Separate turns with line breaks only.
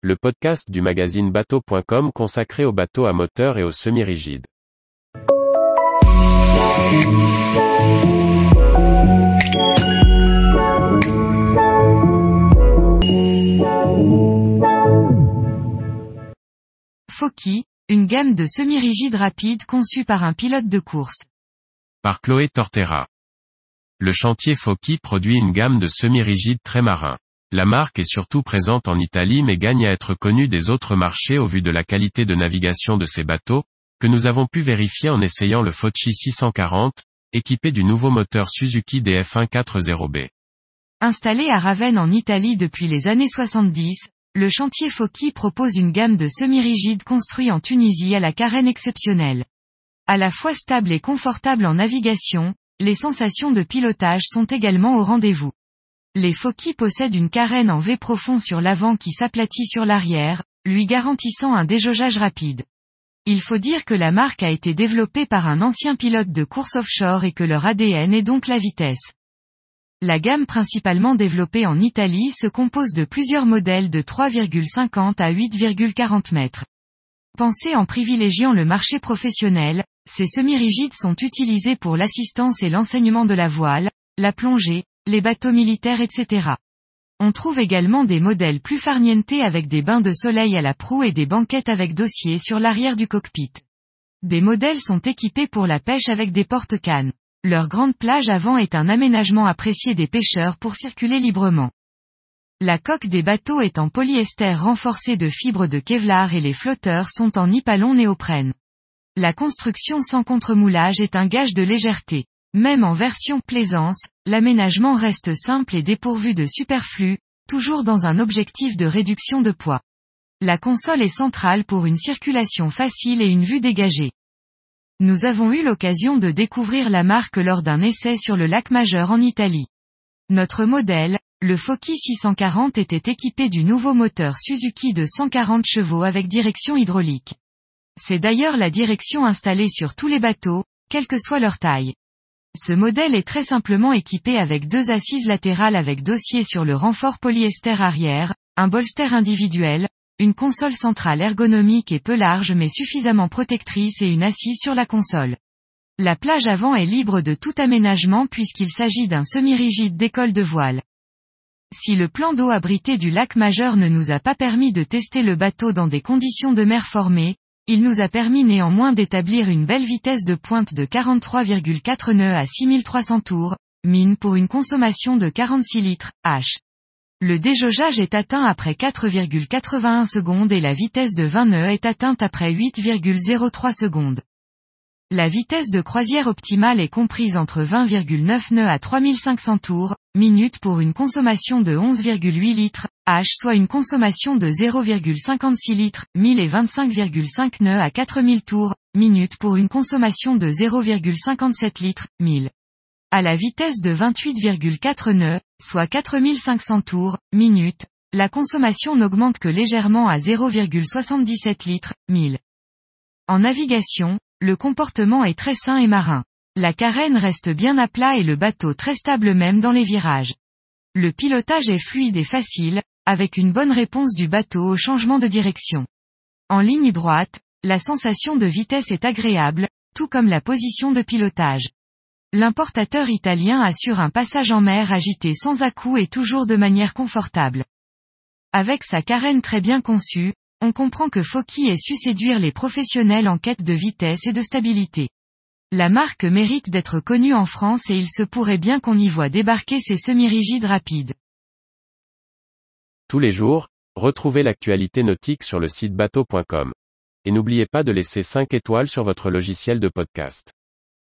le podcast du magazine bateau.com consacré aux bateaux à moteur et aux semi-rigides.
Foki, une gamme de semi-rigides rapides conçue par un pilote de course.
Par Chloé Tortera. Le chantier Foki produit une gamme de semi-rigides très marins. La marque est surtout présente en Italie mais gagne à être connue des autres marchés au vu de la qualité de navigation de ses bateaux, que nous avons pu vérifier en essayant le Fochi 640, équipé du nouveau moteur Suzuki DF140B.
Installé à Ravenne en Italie depuis les années 70, le chantier Foki propose une gamme de semi-rigides construits en Tunisie à la carène exceptionnelle. À la fois stable et confortable en navigation, les sensations de pilotage sont également au rendez-vous. Les Foki possèdent une carène en V profond sur l'avant qui s'aplatit sur l'arrière, lui garantissant un déjaugeage rapide. Il faut dire que la marque a été développée par un ancien pilote de course offshore et que leur ADN est donc la vitesse. La gamme principalement développée en Italie se compose de plusieurs modèles de 3,50 à 8,40 mètres. Pensés en privilégiant le marché professionnel, ces semi-rigides sont utilisés pour l'assistance et l'enseignement de la voile, la plongée, les bateaux militaires etc. On trouve également des modèles plus farnientés avec des bains de soleil à la proue et des banquettes avec dossier sur l'arrière du cockpit. Des modèles sont équipés pour la pêche avec des porte-cannes. Leur grande plage avant est un aménagement apprécié des pêcheurs pour circuler librement. La coque des bateaux est en polyester renforcé de fibres de Kevlar et les flotteurs sont en nipalon néoprène. La construction sans contremoulage est un gage de légèreté. Même en version plaisance, l'aménagement reste simple et dépourvu de superflu, toujours dans un objectif de réduction de poids. La console est centrale pour une circulation facile et une vue dégagée. Nous avons eu l'occasion de découvrir la marque lors d'un essai sur le lac majeur en Italie. Notre modèle, le Foki 640 était équipé du nouveau moteur Suzuki de 140 chevaux avec direction hydraulique. C'est d'ailleurs la direction installée sur tous les bateaux, quelle que soit leur taille. Ce modèle est très simplement équipé avec deux assises latérales avec dossier sur le renfort polyester arrière, un bolster individuel, une console centrale ergonomique et peu large mais suffisamment protectrice et une assise sur la console. La plage avant est libre de tout aménagement puisqu'il s'agit d'un semi-rigide d'école de voile. Si le plan d'eau abrité du lac majeur ne nous a pas permis de tester le bateau dans des conditions de mer formées, il nous a permis néanmoins d'établir une belle vitesse de pointe de 43,4 nœuds à 6300 tours, mine pour une consommation de 46 litres, H. Le déjaugeage est atteint après 4,81 secondes et la vitesse de 20 nœuds est atteinte après 8,03 secondes. La vitesse de croisière optimale est comprise entre 20,9 nœuds à 3500 tours, minutes pour une consommation de 11,8 litres, H soit une consommation de 0,56 litres, 1000 et 25,5 nœuds à 4000 tours, minutes pour une consommation de 0,57 litres, 1000. À la vitesse de 28,4 nœuds, soit 4500 tours, minutes, la consommation n'augmente que légèrement à 0,77 litres, 1000. En navigation, le comportement est très sain et marin. La carène reste bien à plat et le bateau très stable même dans les virages. Le pilotage est fluide et facile, avec une bonne réponse du bateau au changement de direction. En ligne droite, la sensation de vitesse est agréable, tout comme la position de pilotage. L'importateur italien assure un passage en mer agité sans à-coups et toujours de manière confortable. Avec sa carène très bien conçue, on comprend que Foki ait su séduire les professionnels en quête de vitesse et de stabilité. La marque mérite d'être connue en France et il se pourrait bien qu'on y voit débarquer ses semi-rigides rapides.
Tous les jours, retrouvez l'actualité nautique sur le site bateau.com. Et n'oubliez pas de laisser 5 étoiles sur votre logiciel de podcast.